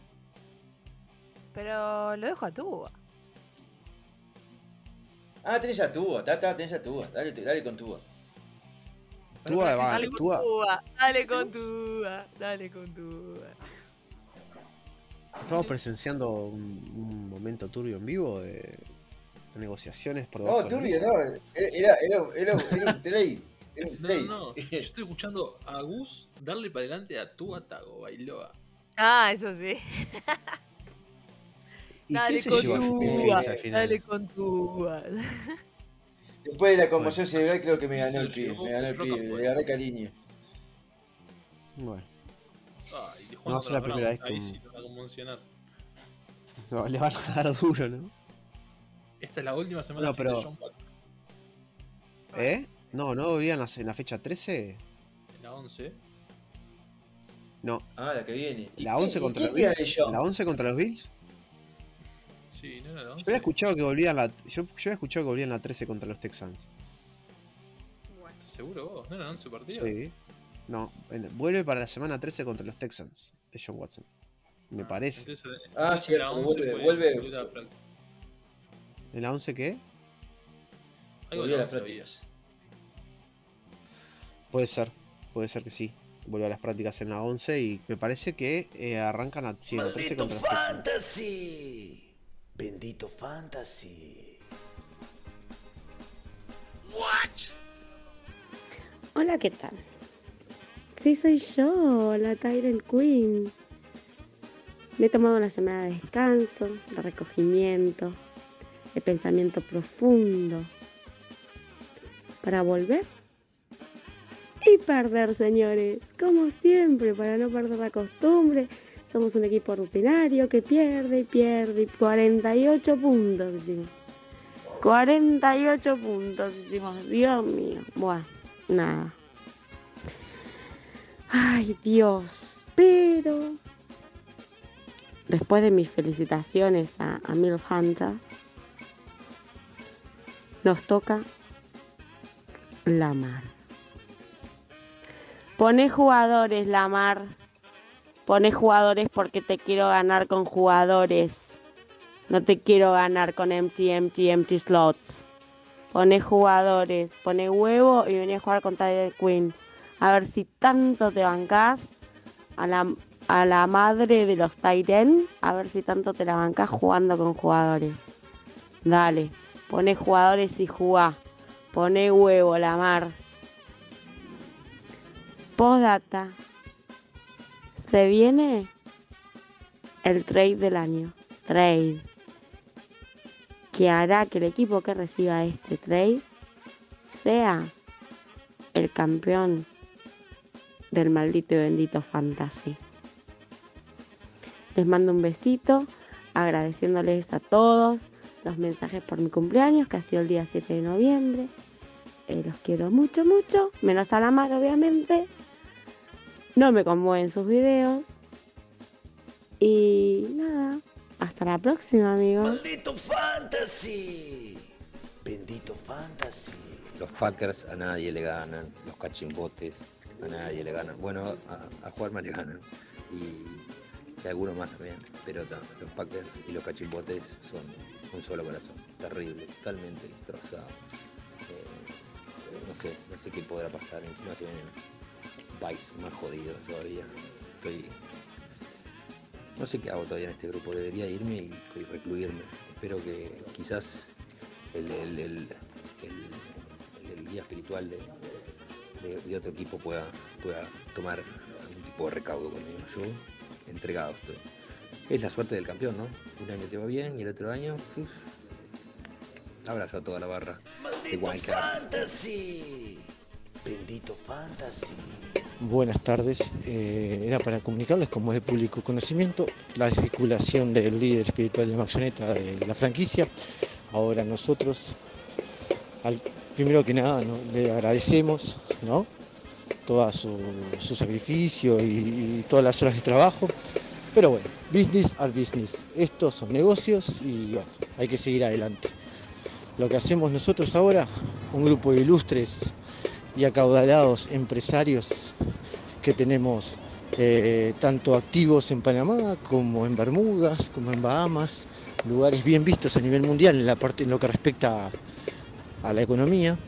Pero lo dejo a tu. Ah, tenés a Tua, tata, tenés a Tua. Dale, dale con va, que- Dale Tua, dale con Tua, dale con Tua. Estamos presenciando un, un momento turbio en vivo de, de negociaciones por No, la turbio, no. Era, era, era, era un trade. Era un No, trade. no, no. Yo estoy escuchando a Gus darle para adelante a tu Tago Bailoa. Ah, eso sí. ¿Y Dale se con llevó a al final? dale con Tua. Después de la conmoción cerebral creo que me ganó el pibe. Me ganó el pibe. Le agarré cariño. Bueno, Ay, de No, Juan es la primera vez Ahí que- conmocionar. no, le van a dar duro, ¿no? Esta es la última semana No, pero- de John Watson. ¿Eh? No, no volvían en la fecha 13. En la 11. No, Ah, la que viene. ¿Y la qué- 11 y contra qué los Bills. La 11 contra los Bills. Sí, no era la 11. Yo había escuchado que volvían la. Yo, yo había escuchado que volvían la 13 contra los Texans. ¿Estás seguro vos? ¿No eran 11 partidos? Sí. No, vuelve para la semana 13 contra los Texans de John Watson. Me Ah, parece. entonces, Ah, entonces cierto, la 11 vuelve- vuelve- práctica. ¿En la 11 qué? Algo Volvió de a las 11 había. prácticas. Puede ser. Puede ser que sí. Vuelve a las prácticas en la 11 y me parece que eh, arrancan a, sí, en la 13 ¡Maldito fantasy! Bendito fantasy. Hola, ¿qué tal? Sí, soy yo, la Tyrant Queen. Me he tomado una semana de descanso, de recogimiento, de pensamiento profundo, para volver y perder, señores. Como siempre, para no perder la costumbre, somos un equipo rutinario que pierde y pierde. y 48 puntos, hicimos. 48 puntos, hicimos. Dios mío. Buah, nada. Ay, Dios. Pero después de mis felicitaciones a, a Milf Hunter, nos toca la mar. Pone jugadores, la mar. Pone jugadores porque te quiero ganar con jugadores. No te quiero ganar con empty, empty, empty slots. Pone jugadores, pone huevo y vení a jugar con Tyler Queen. A ver si tanto te bancás a la, a la madre de los Tyren. A ver si tanto te la bancás jugando con jugadores. Dale, pone jugadores y jugá. Pone huevo, la mar. Postdata. Se viene el trade del año. Trade. Que hará que el equipo que reciba este trade sea el campeón del maldito y bendito fantasy. Les mando un besito, agradeciéndoles a todos los mensajes por mi cumpleaños, que ha sido el día 7 de noviembre. Eh, los quiero mucho, mucho, menos a la mar, obviamente. No me conmueven sus videos. Y nada, hasta la próxima, amigos. ¡Maldito fantasy! Bendito fantasy. Los Packers a nadie le ganan, los cachimbotes a nadie le ganan. Bueno, a, a Juarma le ganan y, y algunos más también, pero ta, los Packers y los cachimbotes son un solo corazón, terrible, totalmente destrozado. Eh, no sé, no sé qué podrá pasar, encima se vienen Vice más jodidos todavía. Estoy. No sé qué hago todavía en este grupo, debería irme y, recluirme. Espero que quizás el, el- el- guía espiritual de, de- de otro equipo pueda, pueda tomar algún tipo de recaudo conmigo. Yo entregado estoy. Es la suerte del campeón, ¿no? Un año te va bien y el otro año. uf, abrazo a toda la barra. ¡Maldito fantasy! Bendito Fantasy. Buenas tardes. Eh, era para comunicarles, como es de público conocimiento, la desvinculación del líder espiritual de Maxoneta de la franquicia. Ahora nosotros, al, primero que nada, ¿no? le agradecemos ¿no? Todo su, su sacrificio y, todas las horas de trabajo. Pero bueno, business al business. Estos son negocios y bueno, hay que seguir adelante. Lo que hacemos nosotros ahora, un grupo de ilustres y acaudalados empresarios que tenemos eh, tanto activos en Panamá como en Bermudas, como en Bahamas, lugares bien vistos a nivel mundial en, lo que respecta a la economía.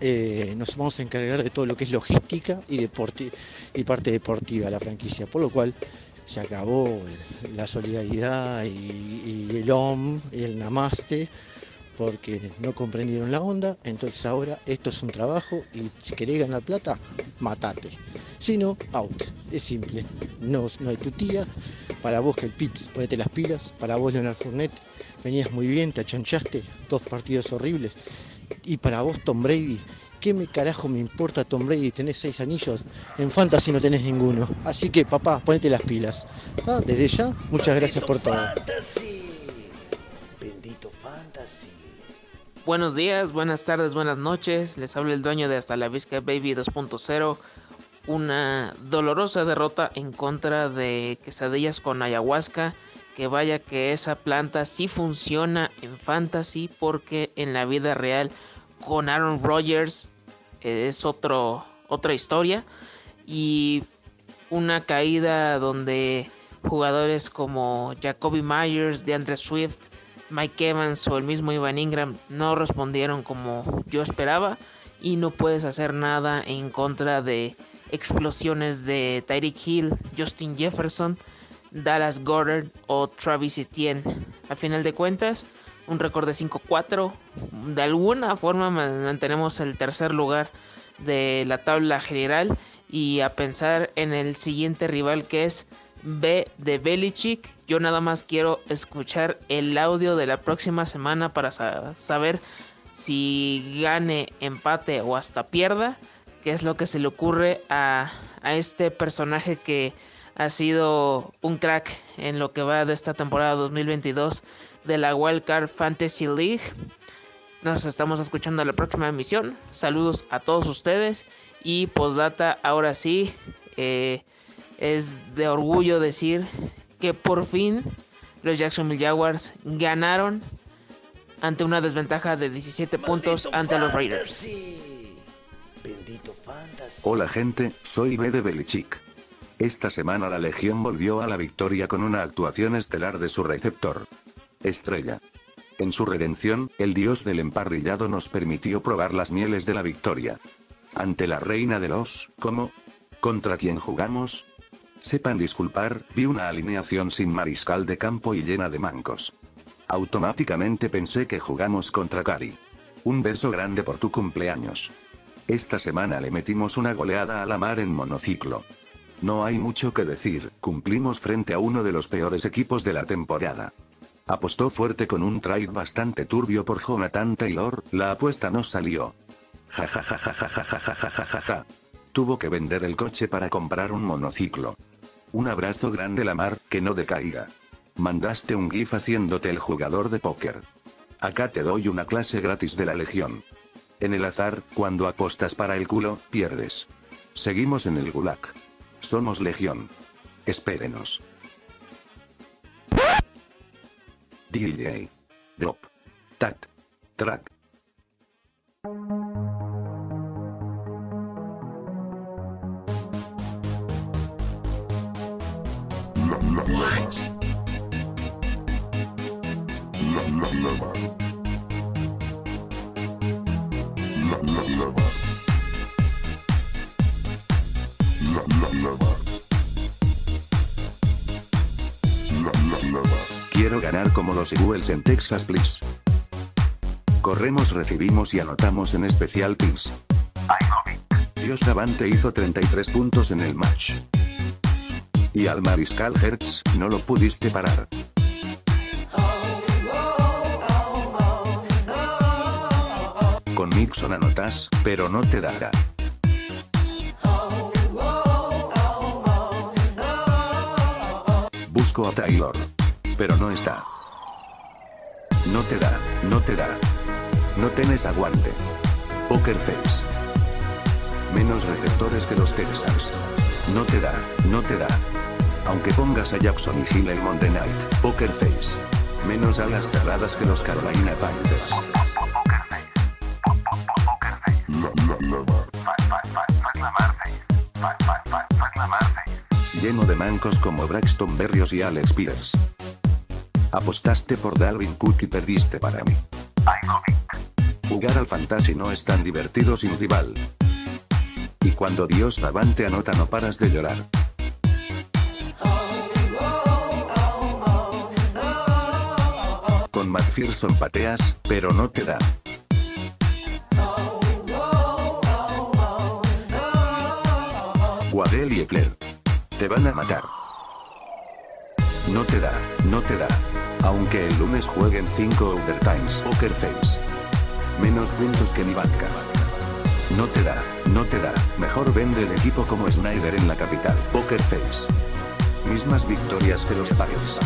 Eh, nos vamos a encargar de todo lo que es logística y, parte deportiva de la franquicia, por lo cual se acabó la solidaridad y, y el OM y el Namaste porque no comprendieron la onda, entonces ahora esto es un trabajo y si querés ganar plata, matate. Si no, out. Es simple. No, no hay tu tía. Para vos que el Pitts, ponete las pilas. Para vos Leonard Fournette, venías muy bien, te achonchaste, dos partidos horribles. Y para vos Tom Brady, ¿qué me carajo me importa Tom Brady? Tenés seis anillos, en Fantasy no tenés ninguno. Así que papá, ponete las pilas. Ah, desde ya, muchas gracias por todo. Fantasy. Bendito Fantasy. Buenos días, buenas tardes, buenas noches. Les habla el dueño de Hasta la Vizca Baby 2.0. Una dolorosa derrota en contra de quesadillas con ayahuasca. Que vaya que esa planta sí funciona en fantasy porque en la vida real con Aaron Rodgers es otro, otra historia. Y una caída donde jugadores como Jacoby Myers, DeAndre Swift, Mike Evans o el mismo Ivan Ingram no respondieron como yo esperaba y no puedes hacer nada en contra de explosiones de Tyreek Hill, Justin Jefferson, Dallas Goddard o Travis Etienne. A final de cuentas, un récord de 5-4. De alguna forma mantenemos el tercer lugar de la tabla general y a pensar en el siguiente rival que es B de Belichick. Yo nada más quiero escuchar el audio de la próxima semana para sa saber si gane, empate o hasta pierda. Qué es lo que se le ocurre a, a este personaje que ha sido un crack en lo que va de esta temporada 2022 de la Wildcard Fantasy League. Nos estamos escuchando en la próxima emisión. Saludos a todos ustedes. Y postdata, ahora sí, eh, es de orgullo decir que por fin los Jacksonville Jaguars ganaron ante una desventaja de 17 puntos ante los Raiders. Bendito Fantasy. Hola gente, soy B de Belichick. Esta semana la Legión volvió a la victoria con una actuación estelar de su receptor. Estrella. En su redención, el dios del emparrillado nos permitió probar las mieles de la victoria. Ante la reina de los, ¿cómo? ¿Contra quién jugamos? Sepan disculpar, vi una alineación sin mariscal de campo y llena de mancos. Automáticamente pensé que jugamos contra Cari. Un beso grande por tu cumpleaños. Esta semana le metimos una goleada a la mar en monociclo. No hay mucho que decir, cumplimos frente a uno de los peores equipos de la temporada. Apostó fuerte con un trade bastante turbio por Jonathan Taylor, la apuesta no salió. Ja ja ja ja ja ja ja ja ja. Tuvo que vender el coche para comprar un monociclo. Un abrazo grande Lamar, que no decaiga. Mandaste un GIF haciéndote el jugador de póker. Acá te doy una clase gratis de la Legión. En el azar, cuando apostas para el culo, pierdes. Seguimos en el gulag. Somos Legión. Espérenos. DJ. Drop. Tat. Track. Quiero ganar como los Eagles en Texas, please. Corremos, recibimos y anotamos en especial teams. Dios Avante hizo 33 puntos en el match. Y al Mariscal Hertz, no lo pudiste parar. Con Mixon anotas, pero no te dará. Busco a Taylor. Pero no está. No te da, no te da. No tenés aguante. Poker Face. Menos receptores que los Texans. No te da, no te da. Aunque pongas a Jackson y Hill el Monday Night, Poker Face. Menos alas cerradas que los Carolina Panthers. Lleno de mancos como Braxton Berrios y Alex Pierce. Apostaste por Dalvin Cook y perdiste para mí. Jugar al fantasy no es tan divertido sin rival. Y cuando Dios avante anota no paras de llorar. Con McPherson pateas, pero no te da. Guadel y Ecler. Te van a matar. No te da, no te da. Aunque el lunes jueguen 5 overtimes. Poker Face. Menos puntos que mi banca. No te da, no te da. Mejor vende el equipo como Snyder en la capital. Poker Face. Mismas victorias que los Packers.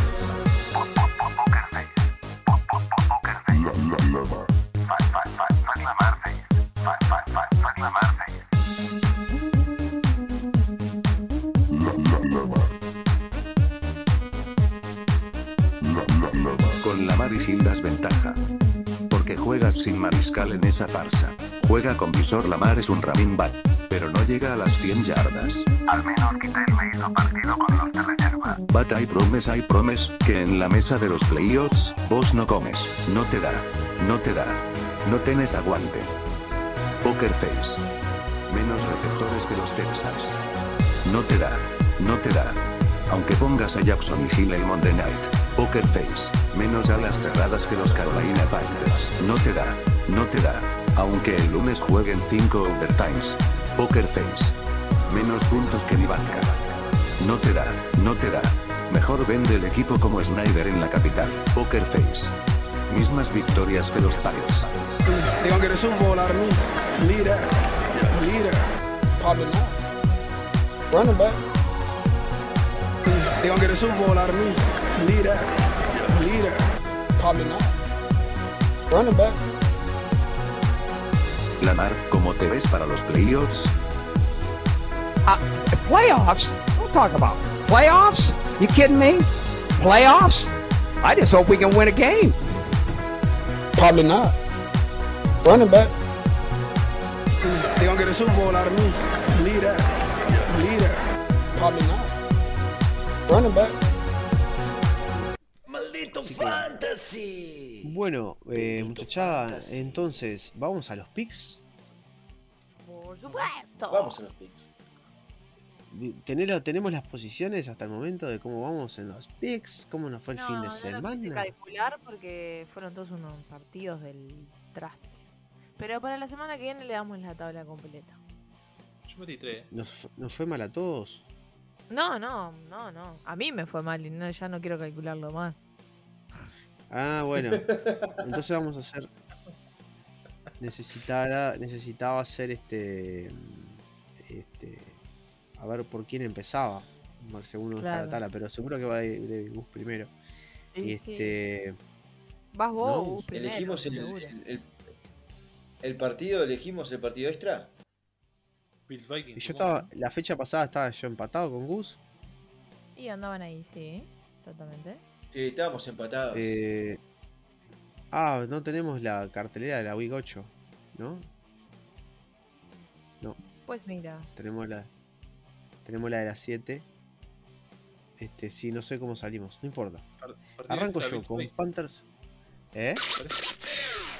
Mariscal en esa farsa. Juega con visor Lamar es un running back. Pero no llega a las 100 yardas. Al menos quitarle hizo partido con los de reserva. But I promise, I promise, que en la mesa de los playoffs, vos no comes, no te da, no te da, no tenés aguante. Poker Face. Menos receptores que los Texans. No te da, no te da. Aunque pongas a Jackson y Hill el Monday Night. Poker Face. Menos alas cerradas que los Carolina Panthers. No te da, no te da. Aunque el lunes jueguen 5 overtimes. Poker Face. Menos puntos que mi banca. No te da, no te da. Mejor vende el equipo como Snyder en la capital. Poker Face. Mismas victorias que los Packers. They gonna get a Super Bowl out of me. Believe that. Believe that. Probably not. Running back. They gonna get a Super Bowl out of me. Believe that. Believe that. Probably not. Running back. Lamar, ¿cómo te ves para los playoffs? Uh, playoffs? Don't talk about playoffs. You kidding me? Playoffs? I just hope we can win a game. Probably not. Running back. They gonna get a Super Bowl out of me. Believe that. Believe that. Probably not. Running back. ¡Maldito fantasy! Bueno, eh, muchachada, entonces, ¿vamos a los picks? Por supuesto. Vamos a los picks. ¿Tener- ¿Tenemos las posiciones hasta el momento de cómo vamos en los picks? ¿Cómo nos fue el No, fin de no semana? calcular porque fueron todos unos partidos del traste. Pero para la semana que viene le damos la tabla completa. Yo metí 3. ¿Nos, nos fue mal a todos? No, no, no, no. A mí me fue mal y no, ya no quiero calcularlo más. Ah, bueno. Entonces vamos a hacer. Necesitaba, necesitaba hacer este. Este. A ver por quién empezaba. Según Claro. pero seguro que va de, de Gus primero. Y sí. este. Vas vos, no, Gus, primero, Elegimos el, seguro. el, el- el partido, elegimos el partido extra. Y yo estaba. La fecha pasada estaba yo empatado con Gus. Y andaban ahí, sí, exactamente. Sí, estábamos empatados. Eh, ah, no tenemos la cartelera de la Week 8, ¿no? No, Pues mira, tenemos la. Tenemos la de las 7. Este, sí, no sé cómo salimos, no importa. Par- Arranco yo con Vikings, Panthers. ¿Eh?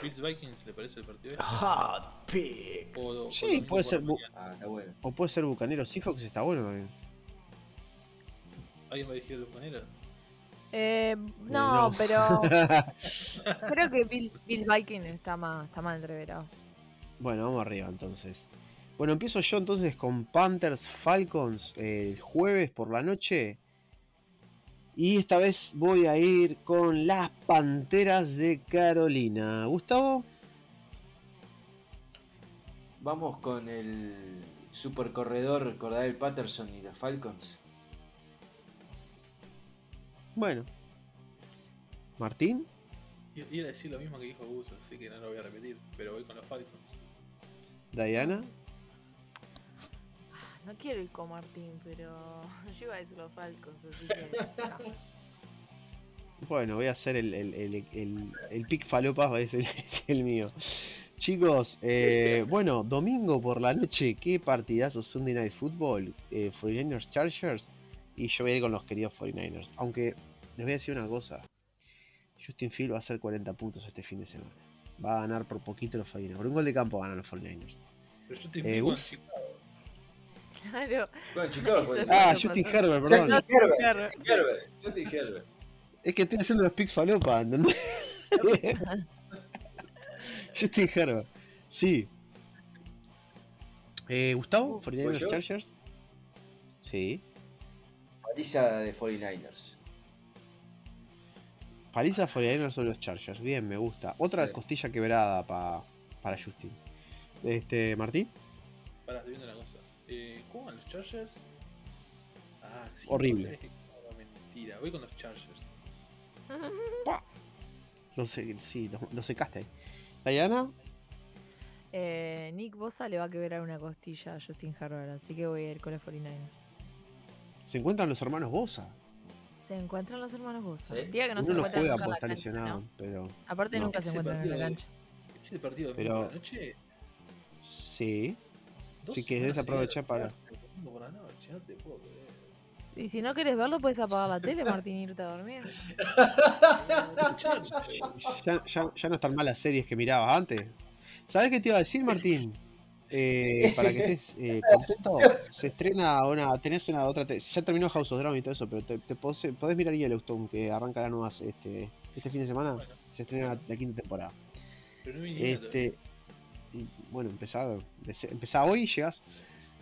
Bills Vikings, ¿le parece el partido? Hot O- o Sí, puede ser. Ah, está bueno. O puede ser Bucanero Seahawks, está bueno también. ¿Alguien va a elegir el bucanero? Eh, Eh, no, pero creo que Bill, Bill Viking está más, está más entreverado. bueno, vamos arriba entonces. Bueno, empiezo yo entonces con Panthers Falcons el jueves por la noche. Y esta vez voy a ir con las Panteras de Carolina. ¿Gustavo? vamos con el supercorredor Cordell Patterson y los Falcons. Bueno. Martín. Iba a decir lo mismo que dijo Gus, así que no lo voy a repetir, pero voy con los Falcons. Diana. No quiero ir con Martín, pero yo iba a decir los Falcons, así que. no. Bueno, voy a hacer el, el, el, el, el pick falopa, es el, es el mío. Chicos, eh, bueno, domingo por la noche, qué partidazo Sunday Night Football, eh, 49ers Chargers, y yo voy a ir con los queridos 49ers. Aunque les voy a decir una cosa, Justin Field va a hacer 40 puntos este fin de semana. Va a ganar por poquito los 49ers. Por un gol de campo ganan los 49ers. Pero te Eh. Chicago. Claro. Con Chicago, Ah, Justin pasó. Herbert, perdón. Justin Herbert, Herbert. Justin Herbert, Justin Herbert. Es que estoy haciendo los picks falopa, ¿entendés? Justin Herbert. Sí. Eh, Gustavo, 49ers ¿Voy yo? Chargers. Sí. Paliza de 49ers. Paliza 49ers sobre los Chargers. Bien, me gusta. Otra Sí. costilla quebrada pa- para Justin. Este, Martín. Pará, estoy viendo una cosa. Eh, ¿Cómo van los Chargers? Ah, sí. Horrible. que- no, mentira, voy con los Chargers. Pa. Lo sé, sí, lo, lo secaste ahí. Diana. Eh, Nick Bosa le va a quebrar una costilla a Justin Herbert, así que voy a ir con los 49ers. Se encuentran los hermanos Bosa. Se encuentran los hermanos Bosa. Sí. El día que no Uno se no juega porque la está cancha, lesionado, ¿no? pero. Aparte No. nunca se encuentran en la partido de- cancha. ¿Es el partido domingo Pero- la noche? Sí. Dos Sí que semanas desaproveché seguidas, para. Domingo por la noche, no te puedo creer. Y si no querés verlo, puedes apagar la tele, Martín, y irte a dormir. Ya, ya, ya no están mal las series que mirabas antes. ¿Sabes qué te iba a decir, Martín? Eh, para que estés eh, contento, se estrena una. Tenés una otra. te- ya terminó House of Dragon y todo eso, pero te, te podés, podés mirar Yellowstone, que arranca la nueva este, este fin de semana. Se estrena la quinta temporada. Pero no Este. y, bueno, empezá, empezá hoy y llegás.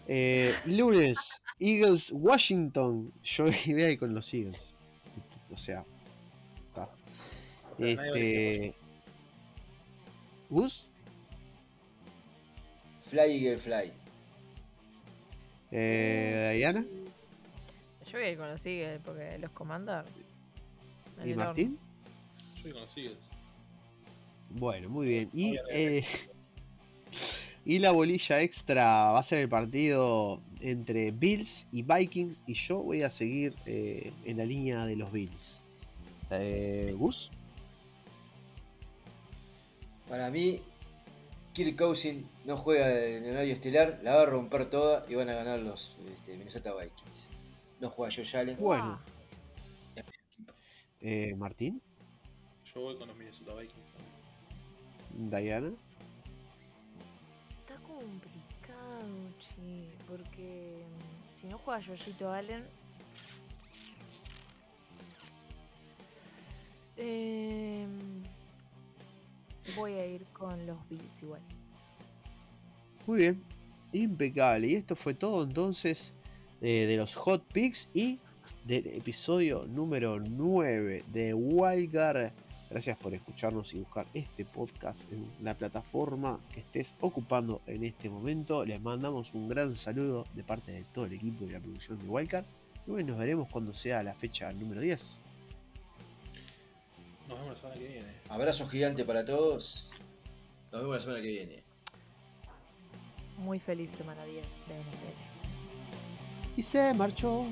Eh, lunes, Eagles, Washington. Yo voy a ir con los Eagles. O sea, está. Este. Gus, Fly Eagle Fly. eh, Diana Yo voy a ir con los Eagles porque los comandan. y Martín. Yo voy con los Eagles. Bueno, muy bien. Y, eh, y la bolilla extra va a ser el partido entre Bills y Vikings. Y yo voy a seguir eh, en la línea de los Bills. Eh, Gus. Para mí, Kirk Cousins no juega en el horario estelar, la va a romper toda y van a ganar los este, Minnesota Vikings. No juega Josh Allen. Bueno. Eh, Martín. Yo voy con los Minnesota Vikings. Diana. Está complicado, che, porque mm, si no juega Georgito Allen. em, voy a ir con los Bills igual. Muy bien. Impecable. Y esto fue todo entonces eh, de los hot picks y del episodio número 9 de Wildcard. Gracias por escucharnos y buscar este podcast en la plataforma que estés ocupando en este momento. Les mandamos un gran saludo de parte de todo el equipo de la producción de Wildcard. Y bueno, nos veremos cuando sea la fecha número 10. Nos vemos la semana que viene. Abrazo gigante para todos. Nos vemos la semana que viene. Muy feliz semana 10 de NFL. Y se marchó.